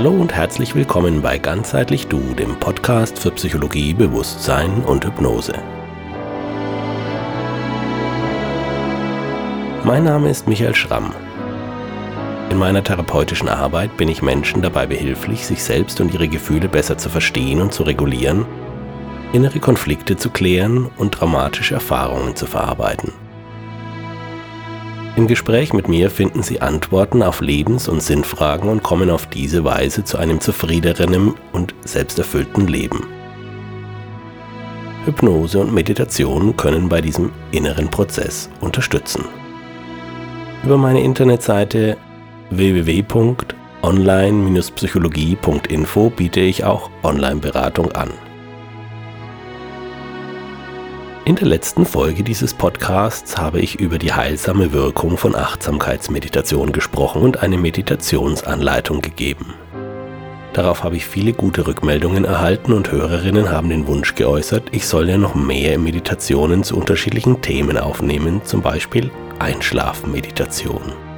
Hallo und herzlich willkommen bei Ganzheitlich Du, dem Podcast für Psychologie, Bewusstsein und Hypnose. Mein Name ist Michael Schramm. In meiner therapeutischen Arbeit bin ich Menschen dabei behilflich, sich selbst und ihre Gefühle besser zu verstehen und zu regulieren, innere Konflikte zu klären und traumatische Erfahrungen zu verarbeiten. Im Gespräch mit mir finden Sie Antworten auf Lebens- und Sinnfragen und kommen auf diese Weise zu einem zufriedeneren und selbsterfüllten Leben. Hypnose und Meditation können bei diesem inneren Prozess unterstützen. Über meine Internetseite www.online-psychologie.info biete ich auch Online-Beratung an. In der letzten Folge dieses Podcasts habe ich über die heilsame Wirkung von Achtsamkeitsmeditation gesprochen und eine Meditationsanleitung gegeben. Darauf habe ich viele gute Rückmeldungen erhalten und Hörerinnen haben den Wunsch geäußert, ich soll ja noch mehr Meditationen zu unterschiedlichen Themen aufnehmen, zum Beispiel Einschlafmeditation.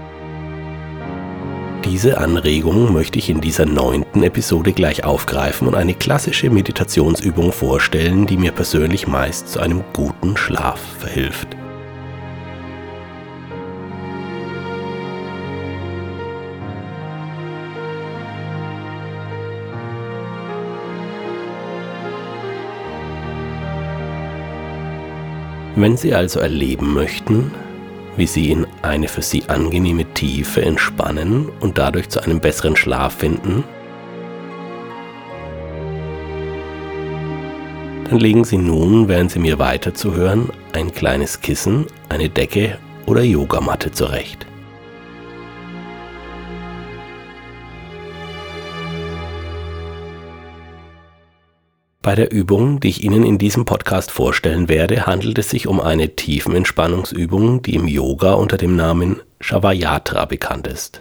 Diese Anregung möchte ich in dieser neunten Episode gleich aufgreifen und eine klassische Meditationsübung vorstellen, die mir persönlich meist zu einem guten Schlaf verhilft. Wenn Sie also erleben möchten, wie sie in eine für sie angenehme Tiefe entspannen und dadurch zu einem besseren Schlaf finden, dann legen Sie nun, während Sie mir weiterzuhören, ein kleines Kissen, eine Decke oder Yogamatte zurecht. Bei der Übung, die ich Ihnen in diesem Podcast vorstellen werde, handelt es sich um eine Tiefenentspannungsübung, die im Yoga unter dem Namen Shavayatra bekannt ist.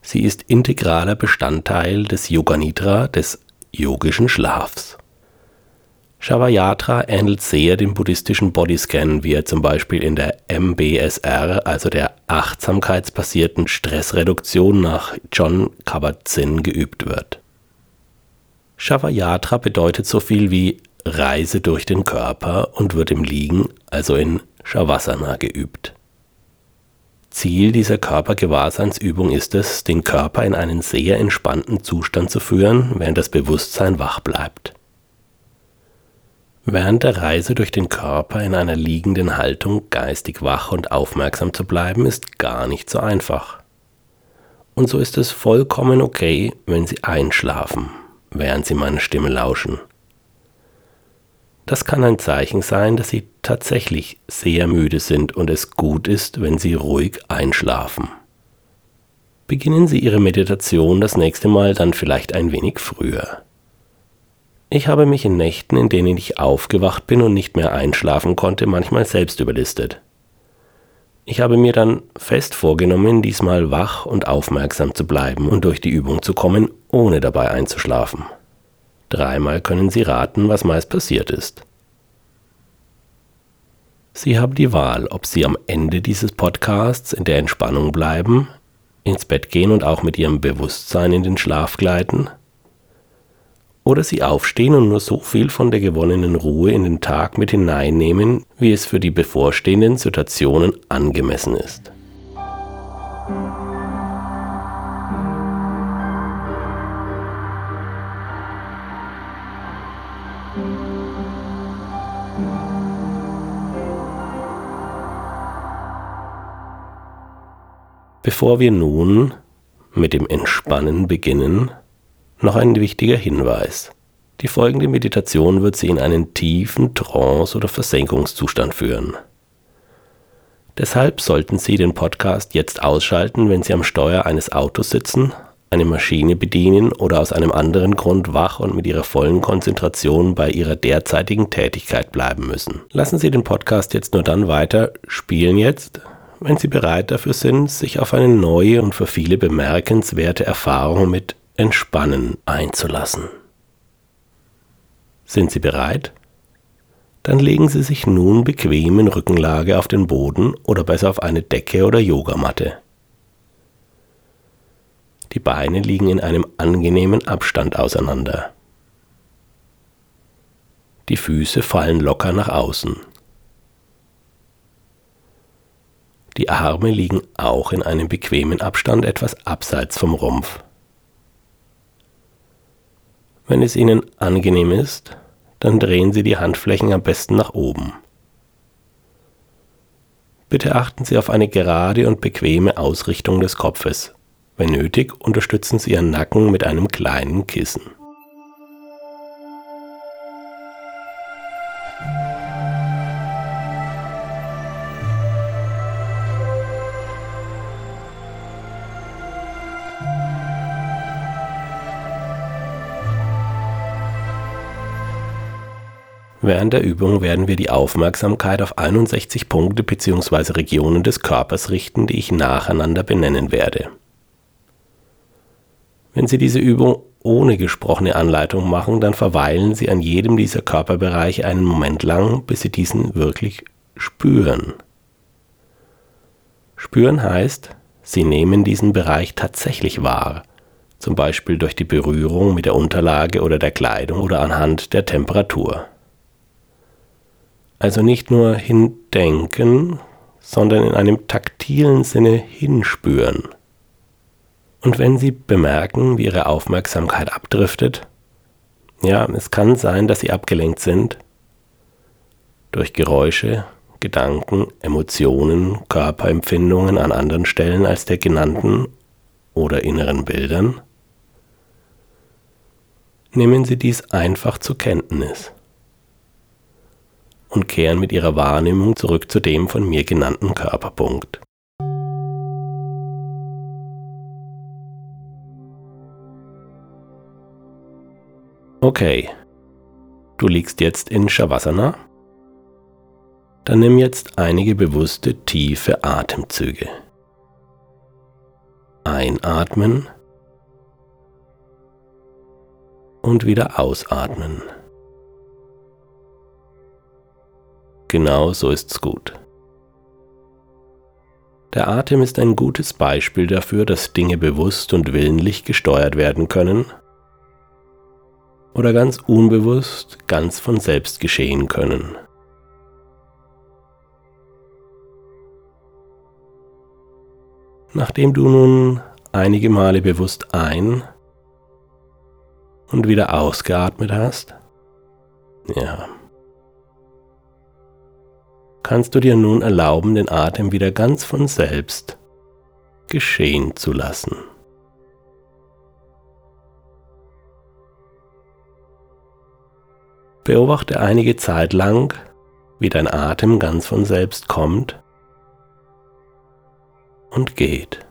Sie ist integraler Bestandteil des Yoga Nidra, des yogischen Schlafs. Shavayatra ähnelt sehr dem buddhistischen Bodyscan, wie er zum Beispiel in der MBSR, also der achtsamkeitsbasierten Stressreduktion nach John Kabat-Zinn geübt wird. Shavayatra bedeutet so viel wie Reise durch den Körper und wird im Liegen, also in Shavasana, geübt. Ziel dieser Körpergewahrseinsübung ist es, den Körper in einen sehr entspannten Zustand zu führen, während das Bewusstsein wach bleibt. Während der Reise durch den Körper in einer liegenden Haltung geistig wach und aufmerksam zu bleiben, ist gar nicht so einfach. Und so ist es vollkommen okay, wenn Sie einschlafen während sie meiner Stimme lauschen. Das kann ein Zeichen sein, dass sie tatsächlich sehr müde sind und es gut ist, wenn sie ruhig einschlafen. Beginnen Sie Ihre Meditation das nächste Mal dann vielleicht ein wenig früher. Ich habe mich in Nächten, in denen ich aufgewacht bin und nicht mehr einschlafen konnte, manchmal selbst überlistet. Ich habe mir dann fest vorgenommen, diesmal wach und aufmerksam zu bleiben und durch die Übung zu kommen, ohne dabei einzuschlafen. Dreimal können Sie raten, was meist passiert ist. Sie haben die Wahl, ob Sie am Ende dieses Podcasts in der Entspannung bleiben, ins Bett gehen und auch mit Ihrem Bewusstsein in den Schlaf gleiten oder sie aufstehen und nur so viel von der gewonnenen Ruhe in den Tag mit hineinnehmen, wie es für die bevorstehenden Situationen angemessen ist. Bevor wir nun mit dem Entspannen beginnen, noch ein wichtiger Hinweis. Die folgende Meditation wird Sie in einen tiefen Trance- oder Versenkungszustand führen. Deshalb sollten Sie den Podcast jetzt ausschalten, wenn Sie am Steuer eines Autos sitzen, eine Maschine bedienen oder aus einem anderen Grund wach und mit Ihrer vollen Konzentration bei Ihrer derzeitigen Tätigkeit bleiben müssen. Lassen Sie den Podcast jetzt nur dann weiter spielen jetzt, wenn Sie bereit dafür sind, sich auf eine neue und für viele bemerkenswerte Erfahrung mit Entspannen einzulassen. Sind Sie bereit? Dann legen Sie sich nun bequem in Rückenlage auf den Boden oder besser auf eine Decke oder Yogamatte. Die Beine liegen in einem angenehmen Abstand auseinander. Die Füße fallen locker nach außen. Die Arme liegen auch in einem bequemen Abstand etwas abseits vom Rumpf. Wenn es Ihnen angenehm ist, dann drehen Sie die Handflächen am besten nach oben. Bitte achten Sie auf eine gerade und bequeme Ausrichtung des Kopfes. Wenn nötig, unterstützen Sie Ihren Nacken mit einem kleinen Kissen. Während der Übung werden wir die Aufmerksamkeit auf 61 Punkte bzw. Regionen des Körpers richten, die ich nacheinander benennen werde. Wenn Sie diese Übung ohne gesprochene Anleitung machen, dann verweilen Sie an jedem dieser Körperbereiche einen Moment lang, bis Sie diesen wirklich spüren. Spüren heißt, Sie nehmen diesen Bereich tatsächlich wahr, zum Beispiel durch die Berührung mit der Unterlage oder der Kleidung oder anhand der Temperatur. Also nicht nur hindenken, sondern in einem taktilen Sinne hinspüren. Und wenn Sie bemerken, wie Ihre Aufmerksamkeit abdriftet, ja, es kann sein, dass Sie abgelenkt sind durch Geräusche, Gedanken, Emotionen, Körperempfindungen an anderen Stellen als der genannten oder inneren Bildern, nehmen Sie dies einfach zur Kenntnis und kehren mit ihrer Wahrnehmung zurück zu dem von mir genannten Körperpunkt. Okay, du liegst jetzt in Shavasana. Dann nimm jetzt einige bewusste tiefe Atemzüge. Einatmen und wieder ausatmen. Genau so ist's gut. Der Atem ist ein gutes Beispiel dafür, dass Dinge bewusst und willentlich gesteuert werden können oder ganz unbewusst ganz von selbst geschehen können. Nachdem du nun einige Male bewusst ein und wieder ausgeatmet hast, ja, kannst du dir nun erlauben, den Atem wieder ganz von selbst geschehen zu lassen. Beobachte einige Zeit lang, wie dein Atem ganz von selbst kommt und geht.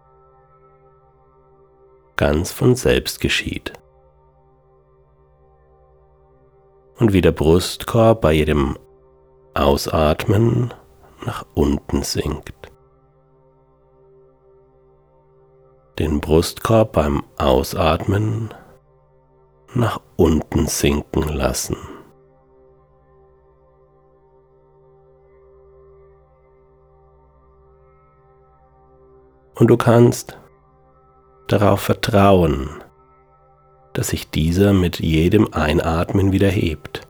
Ganz von selbst geschieht. Und wie der Brustkorb bei jedem Ausatmen nach unten sinkt. Den Brustkorb beim Ausatmen nach unten sinken lassen. Und du kannst darauf vertrauen, dass sich dieser mit jedem Einatmen wieder hebt.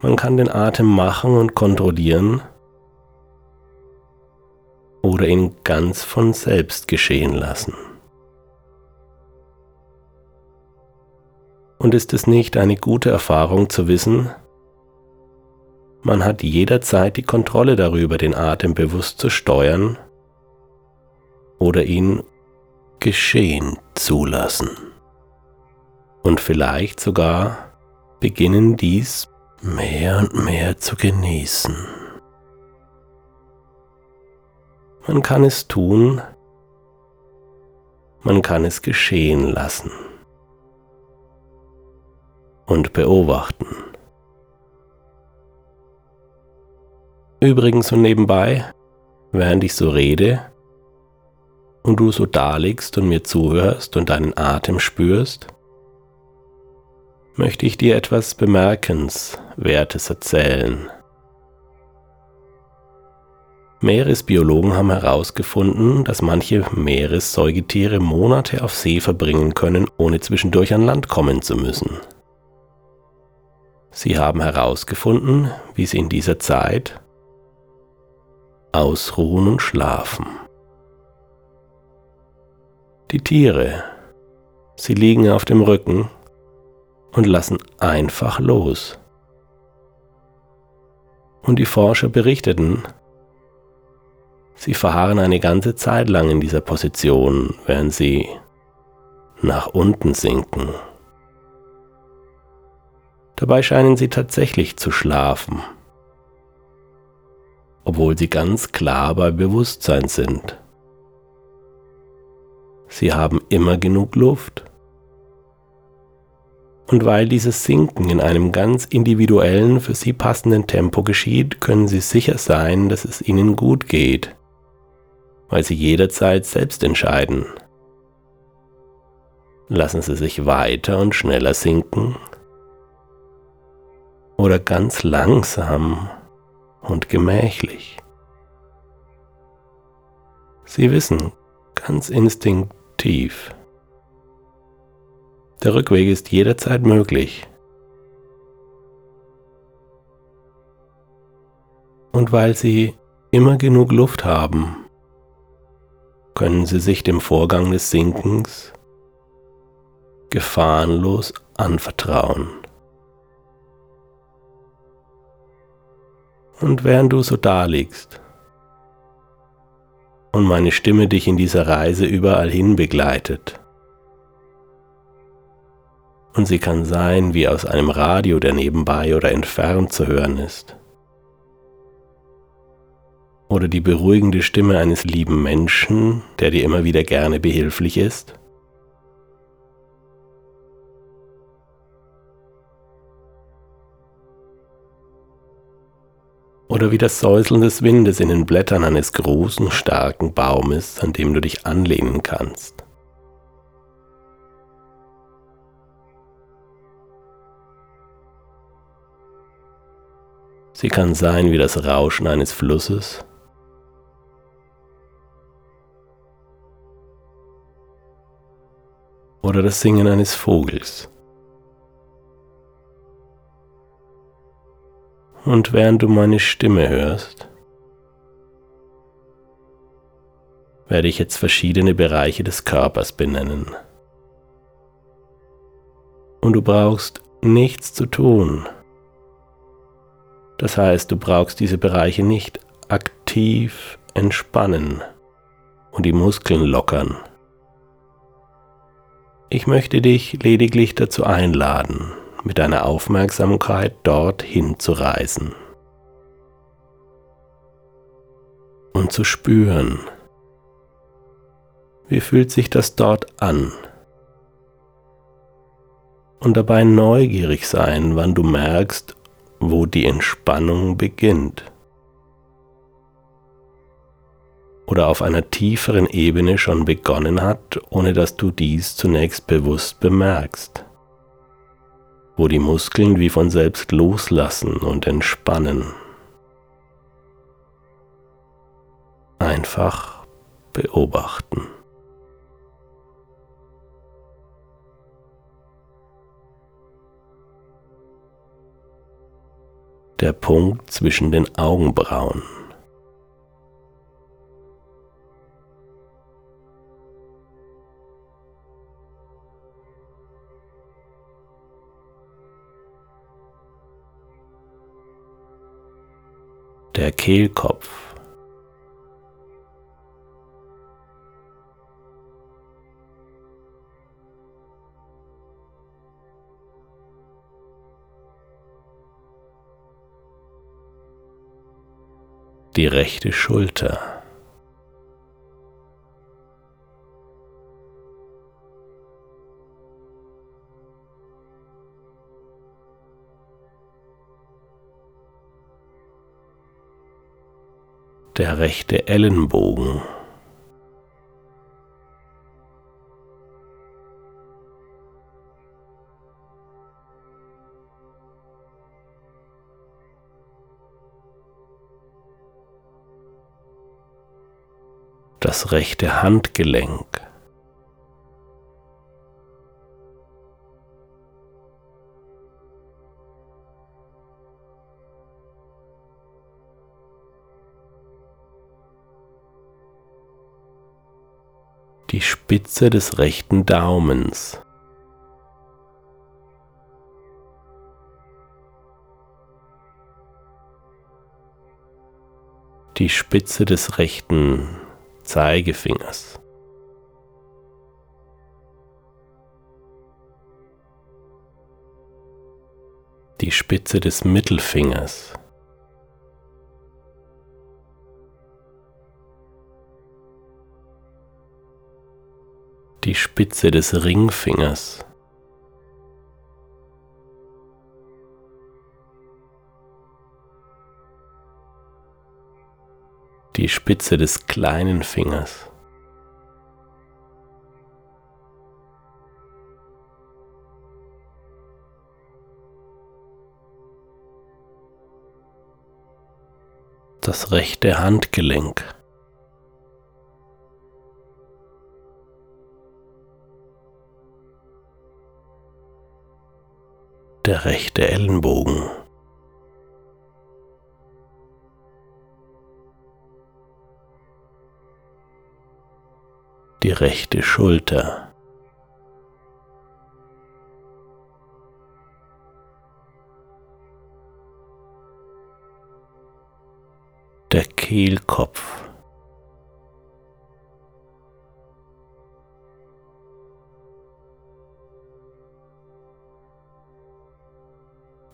Man kann den Atem machen und kontrollieren oder ihn ganz von selbst geschehen lassen. Und ist es nicht eine gute Erfahrung zu wissen, man hat jederzeit die Kontrolle darüber, den Atem bewusst zu steuern oder ihn geschehen zulassen. Und vielleicht sogar beginnen dies mehr und mehr zu genießen. Man kann es tun, man kann es geschehen lassen und beobachten. Übrigens und nebenbei, während ich so rede und du so daliegst und mir zuhörst und deinen Atem spürst, möchte ich dir etwas Bemerkenswertes erzählen. Meeresbiologen haben herausgefunden, dass manche Meeressäugetiere Monate auf See verbringen können, ohne zwischendurch an Land kommen zu müssen. Sie haben herausgefunden, wie sie in dieser Zeit ausruhen und schlafen. Die Tiere, sie liegen auf dem Rücken und lassen einfach los. Und die Forscher berichteten, Sie verharren eine ganze Zeit lang in dieser Position, während sie nach unten sinken. Dabei scheinen sie tatsächlich zu schlafen, obwohl sie ganz klar bei Bewusstsein sind. Sie haben immer genug Luft. Und weil dieses Sinken in einem ganz individuellen, für sie passenden Tempo geschieht, können sie sicher sein, dass es ihnen gut geht weil Sie jederzeit selbst entscheiden. Lassen Sie sich weiter und schneller sinken oder ganz langsam und gemächlich. Sie wissen ganz instinktiv, der Rückweg ist jederzeit möglich. Und weil Sie immer genug Luft haben, können Sie sich dem Vorgang des Sinkens gefahrenlos anvertrauen. Und während du so daliegst und meine Stimme dich in dieser Reise überall hin begleitet, und sie kann sein wie aus einem Radio, der nebenbei oder entfernt zu hören ist, oder die beruhigende Stimme eines lieben Menschen, der dir immer wieder gerne behilflich ist? Oder wie das Säuseln des Windes in den Blättern eines großen, starken Baumes, an dem du dich anlehnen kannst. Sie kann sein wie das Rauschen eines Flusses oder das Singen eines Vogels. Und während du meine Stimme hörst, werde ich jetzt verschiedene Bereiche des Körpers benennen. Und du brauchst nichts zu tun. Das heißt, du brauchst diese Bereiche nicht aktiv entspannen und die Muskeln lockern. Ich möchte dich lediglich dazu einladen, mit deiner Aufmerksamkeit dorthin zu reisen und zu spüren, wie fühlt sich das dort an und dabei neugierig sein, wann du merkst, wo die Entspannung beginnt. oder auf einer tieferen Ebene schon begonnen hat, ohne dass du dies zunächst bewusst bemerkst, wo die Muskeln wie von selbst loslassen und entspannen. Einfach beobachten. Der Punkt zwischen den Augenbrauen. der Kehlkopf. Die rechte Schulter. der rechte Ellenbogen. Rechte Handgelenk, die Spitze des rechten Daumens. Die Spitze des rechten Zeigefingers. Die Spitze des Mittelfingers. die Spitze des Ringfingers. Die Spitze des kleinen Fingers. Das rechte Handgelenk. der rechte Ellenbogen. Rechte Schulter. Der Kehlkopf.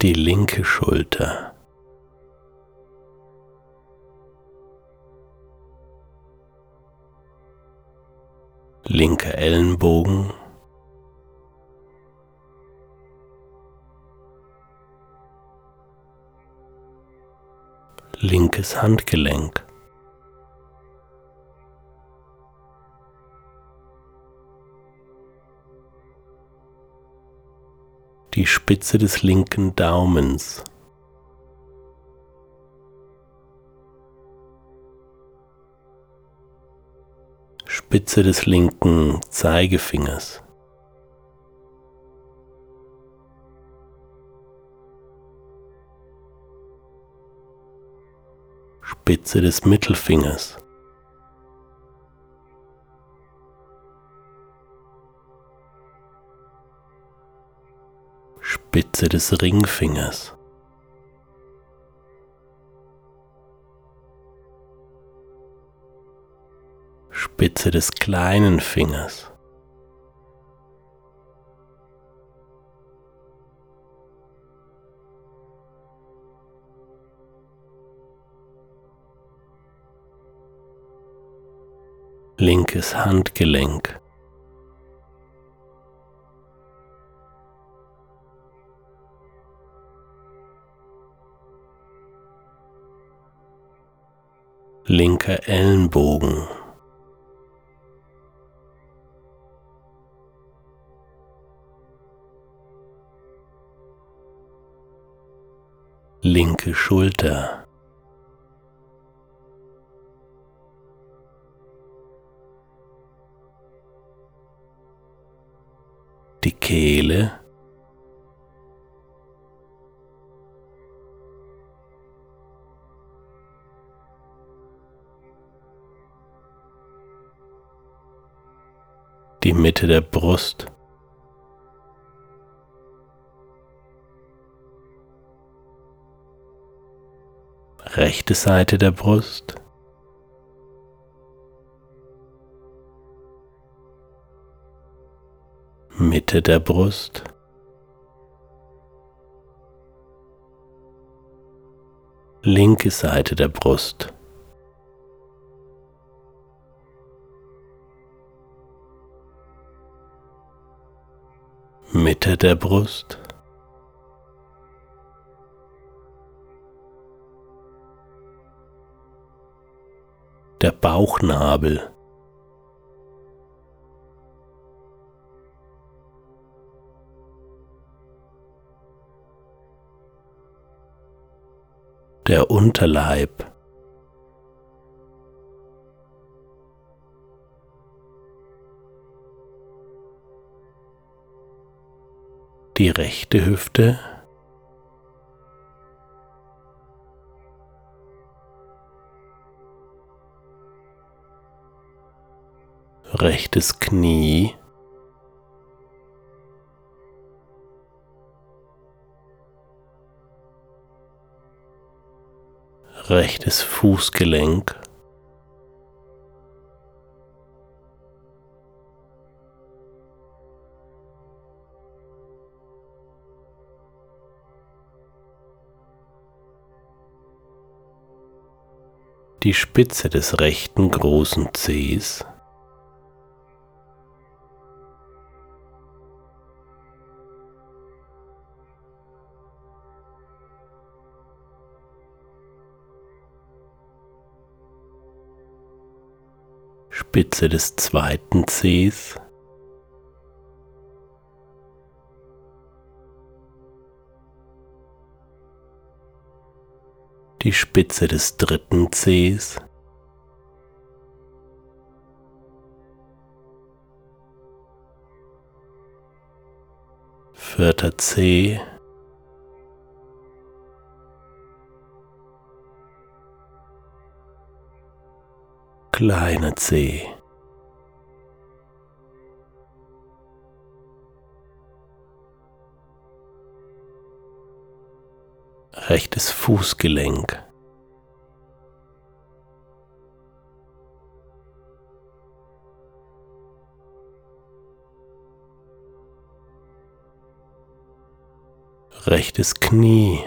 die linke Schulter. Linker Ellenbogen. Linkes Handgelenk. die Spitze des linken Daumens. Spitze des linken Zeigefingers. Spitze des Mittelfingers. Spitze des Ringfingers. Spitze des kleinen Fingers. Linkes Handgelenk. linker Ellenbogen. Linke Schulter. Die Kehle. die Mitte der Brust. Rechte Seite der Brust. Mitte der Brust. Linke Seite der Brust. Mitte der Brust. der Bauchnabel. Der Unterleib. Die rechte Hüfte. Rechtes Knie, rechtes Fußgelenk, die Spitze des rechten großen Zehs, Spitze des zweiten Zehs, die Spitze des dritten Zehs, vierter Zeh, kleiner Zeh. Rechtes Fußgelenk. Rechtes Knie.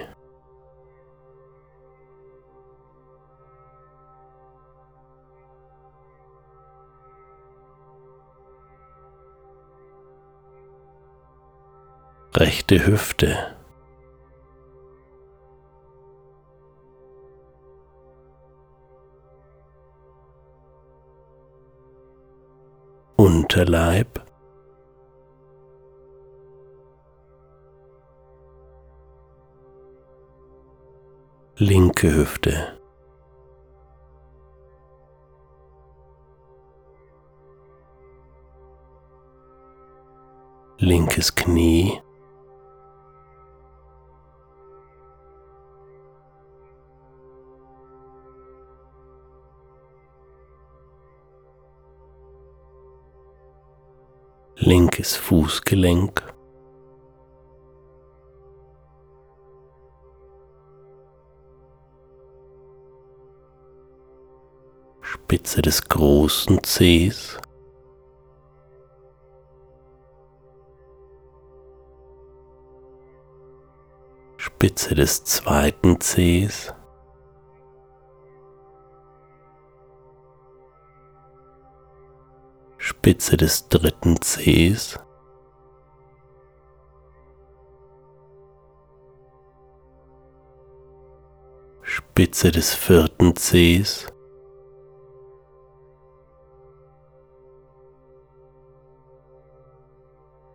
Rechte Hüfte. Unterleib. Linke Hüfte. Linkes Knie. Linkes Fußgelenk. Spitze des großen Zehs. Spitze des zweiten Zehs. Spitze des dritten Zehs. Spitze des vierten Zehs.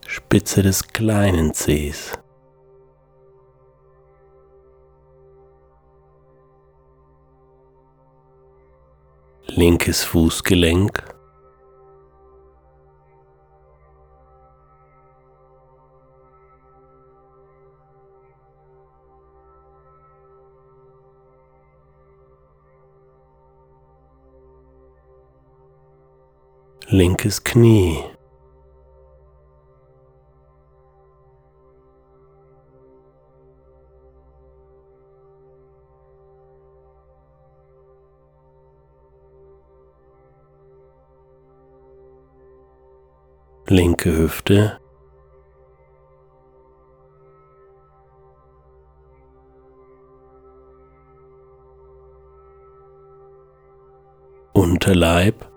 Spitze des kleinen Zehs. Linkes Fußgelenk. Linkes Knie. Linke Hüfte. Unterleib.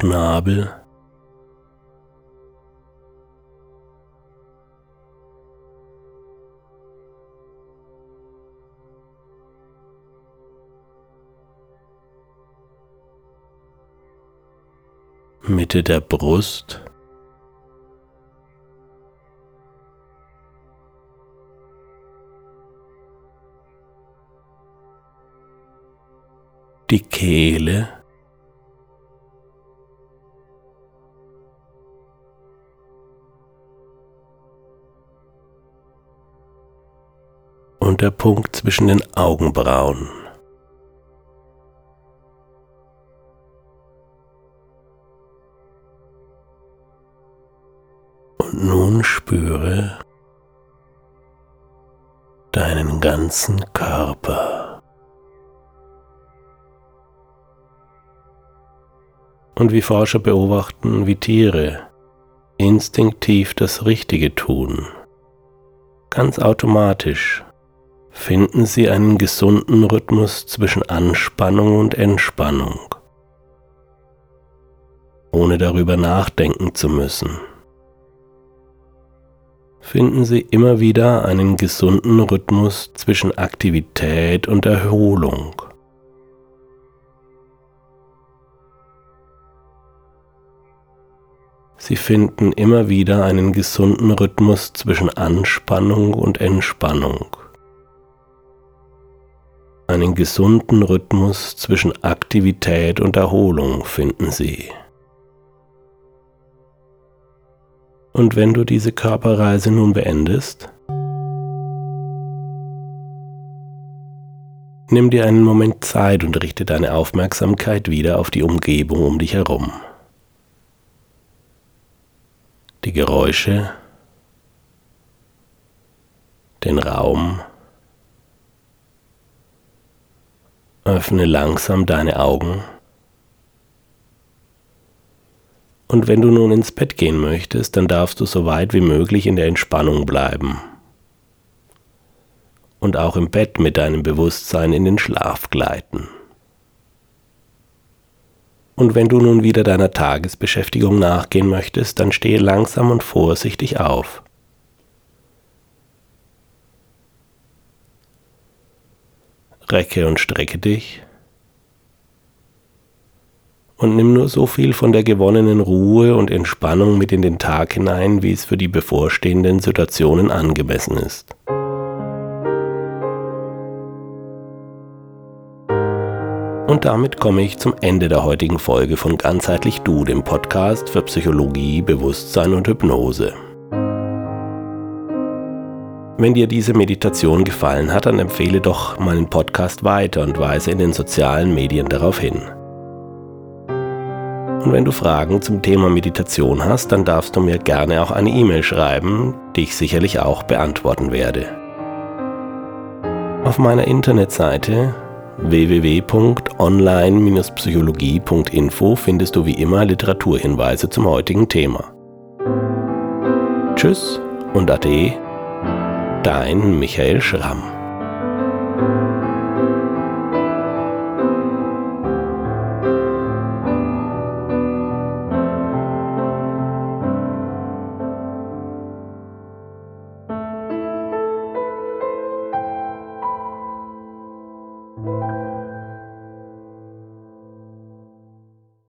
Bauchnabel. Mitte der Brust. die Kehle, der Punkt zwischen den Augenbrauen. Und nun spüre deinen ganzen Körper. Und wie Forscher beobachten, wie Tiere instinktiv das Richtige tun, ganz automatisch finden Sie einen gesunden Rhythmus zwischen Anspannung und Entspannung, ohne darüber nachdenken zu müssen. Finden Sie immer wieder einen gesunden Rhythmus zwischen Aktivität und Erholung. Sie finden immer wieder einen gesunden Rhythmus zwischen Anspannung und Entspannung einen gesunden Rhythmus zwischen Aktivität und Erholung finden Sie. Und wenn du diese Körperreise nun beendest, nimm dir einen Moment Zeit und richte deine Aufmerksamkeit wieder auf die Umgebung um dich herum. Die Geräusche, den Raum, Öffne langsam deine Augen. Und wenn du nun ins Bett gehen möchtest, dann darfst du so weit wie möglich in der Entspannung bleiben. Und auch im Bett mit deinem Bewusstsein in den Schlaf gleiten. Und wenn du nun wieder deiner Tagesbeschäftigung nachgehen möchtest, dann stehe langsam und vorsichtig auf. Recke und strecke dich und nimm nur so viel von der gewonnenen Ruhe und Entspannung mit in den Tag hinein, wie es für die bevorstehenden Situationen angemessen ist. Und damit komme ich zum Ende der heutigen Folge von Ganzheitlich Du, dem Podcast für Psychologie, Bewusstsein und Hypnose. Wenn dir diese Meditation gefallen hat, dann empfehle doch meinen Podcast weiter und weise in den sozialen Medien darauf hin. Und wenn du Fragen zum Thema Meditation hast, dann darfst du mir gerne auch eine E-Mail schreiben, die ich sicherlich auch beantworten werde. Auf meiner Internetseite www.online-psychologie.info findest du wie immer Literaturhinweise zum heutigen Thema. Tschüss und Ade Dein Michael Schramm.